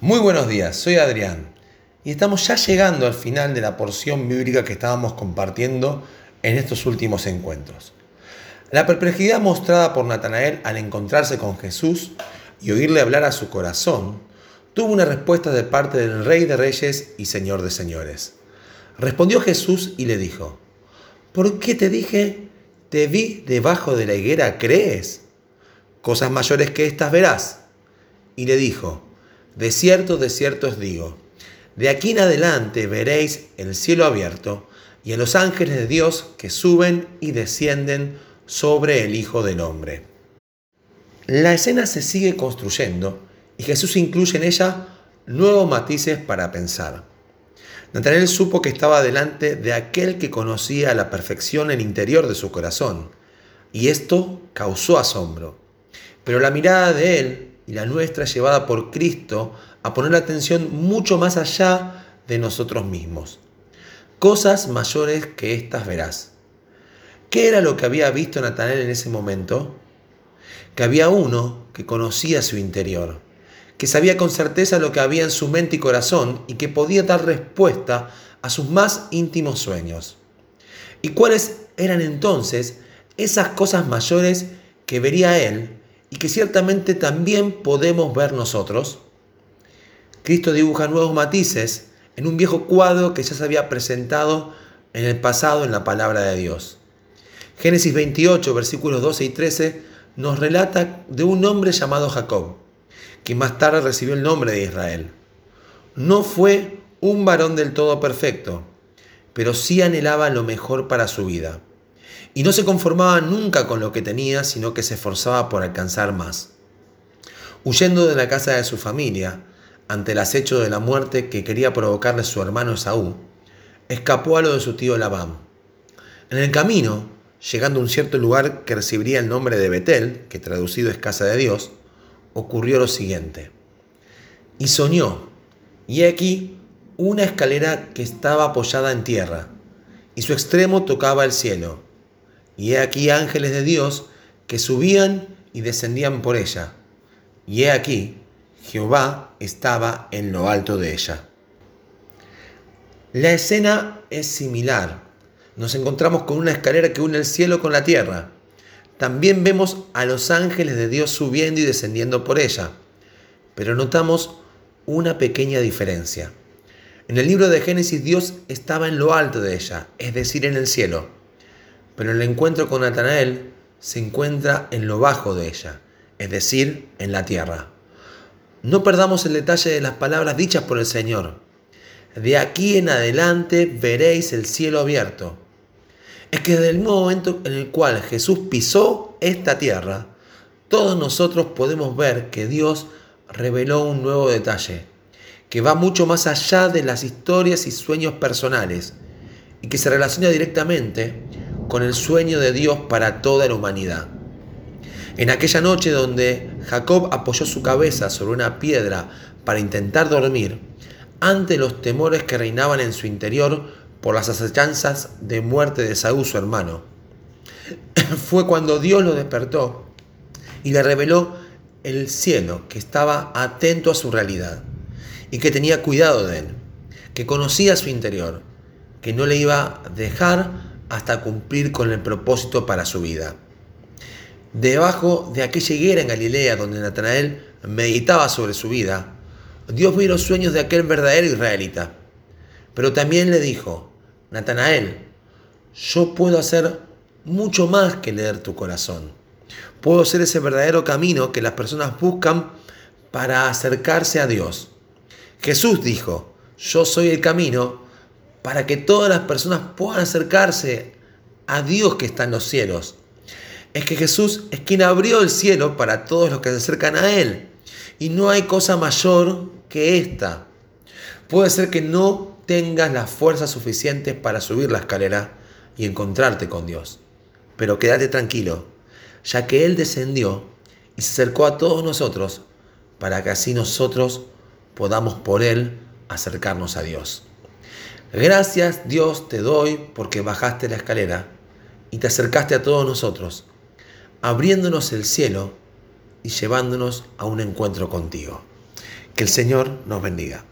Muy buenos días, soy Adrián y estamos ya llegando al final de la porción bíblica que estábamos compartiendo en estos últimos encuentros. La perplejidad mostrada por Natanael al encontrarse con Jesús y oírle hablar a su corazón tuvo una respuesta de parte del Rey de Reyes y Señor de Señores. Respondió Jesús y le dijo, ¿por qué te dije, te vi debajo de la higuera, crees? Cosas mayores que estas verás. Y le dijo, de cierto, de cierto os digo, de aquí en adelante veréis el cielo abierto y a los ángeles de Dios que suben y descienden sobre el Hijo del Hombre. La escena se sigue construyendo y Jesús incluye en ella nuevos matices para pensar. Natanael supo que estaba delante de aquel que conocía la perfección el interior de su corazón, y esto causó asombro. Pero la mirada de él y la nuestra llevada por Cristo a poner la atención mucho más allá de nosotros mismos. Cosas mayores que estas verás. ¿Qué era lo que había visto Natanael en ese momento? Que había uno que conocía su interior, que sabía con certeza lo que había en su mente y corazón y que podía dar respuesta a sus más íntimos sueños. ¿Y cuáles eran entonces esas cosas mayores que vería él y que ciertamente también podemos ver nosotros. Cristo dibuja nuevos matices en un viejo cuadro que ya se había presentado en el pasado en la palabra de Dios. Génesis 28, versículos 12 y 13, nos relata de un hombre llamado Jacob, que más tarde recibió el nombre de Israel. No fue un varón del todo perfecto, pero sí anhelaba lo mejor para su vida y no se conformaba nunca con lo que tenía, sino que se esforzaba por alcanzar más. Huyendo de la casa de su familia, ante el acecho de la muerte que quería provocarle su hermano Esaú, escapó a lo de su tío Labán. En el camino, llegando a un cierto lugar que recibiría el nombre de Betel, que traducido es casa de Dios, ocurrió lo siguiente. Y soñó, y aquí una escalera que estaba apoyada en tierra, y su extremo tocaba el cielo y he aquí ángeles de Dios que subían y descendían por ella. Y he aquí, Jehová estaba en lo alto de ella. La escena es similar. Nos encontramos con una escalera que une el cielo con la tierra. También vemos a los ángeles de Dios subiendo y descendiendo por ella. Pero notamos una pequeña diferencia. En el libro de Génesis Dios estaba en lo alto de ella, es decir, en el cielo pero el encuentro con Natanael se encuentra en lo bajo de ella, es decir, en la tierra. No perdamos el detalle de las palabras dichas por el Señor. De aquí en adelante veréis el cielo abierto. Es que desde el momento en el cual Jesús pisó esta tierra, todos nosotros podemos ver que Dios reveló un nuevo detalle, que va mucho más allá de las historias y sueños personales, y que se relaciona directamente con el sueño de Dios para toda la humanidad. En aquella noche donde Jacob apoyó su cabeza sobre una piedra para intentar dormir, ante los temores que reinaban en su interior por las acechanzas de muerte de Saúl, su hermano, fue cuando Dios lo despertó y le reveló el cielo que estaba atento a su realidad y que tenía cuidado de él, que conocía su interior, que no le iba a dejar hasta cumplir con el propósito para su vida. Debajo de aquella higuera en Galilea donde Natanael meditaba sobre su vida, Dios vio los sueños de aquel verdadero israelita. Pero también le dijo, Natanael, yo puedo hacer mucho más que leer tu corazón. Puedo ser ese verdadero camino que las personas buscan para acercarse a Dios. Jesús dijo, yo soy el camino, para que todas las personas puedan acercarse a Dios que está en los cielos. Es que Jesús es quien abrió el cielo para todos los que se acercan a Él. Y no hay cosa mayor que esta. Puede ser que no tengas las fuerzas suficientes para subir la escalera y encontrarte con Dios. Pero quédate tranquilo, ya que Él descendió y se acercó a todos nosotros para que así nosotros podamos por Él acercarnos a Dios. Gracias Dios te doy porque bajaste la escalera y te acercaste a todos nosotros, abriéndonos el cielo y llevándonos a un encuentro contigo. Que el Señor nos bendiga.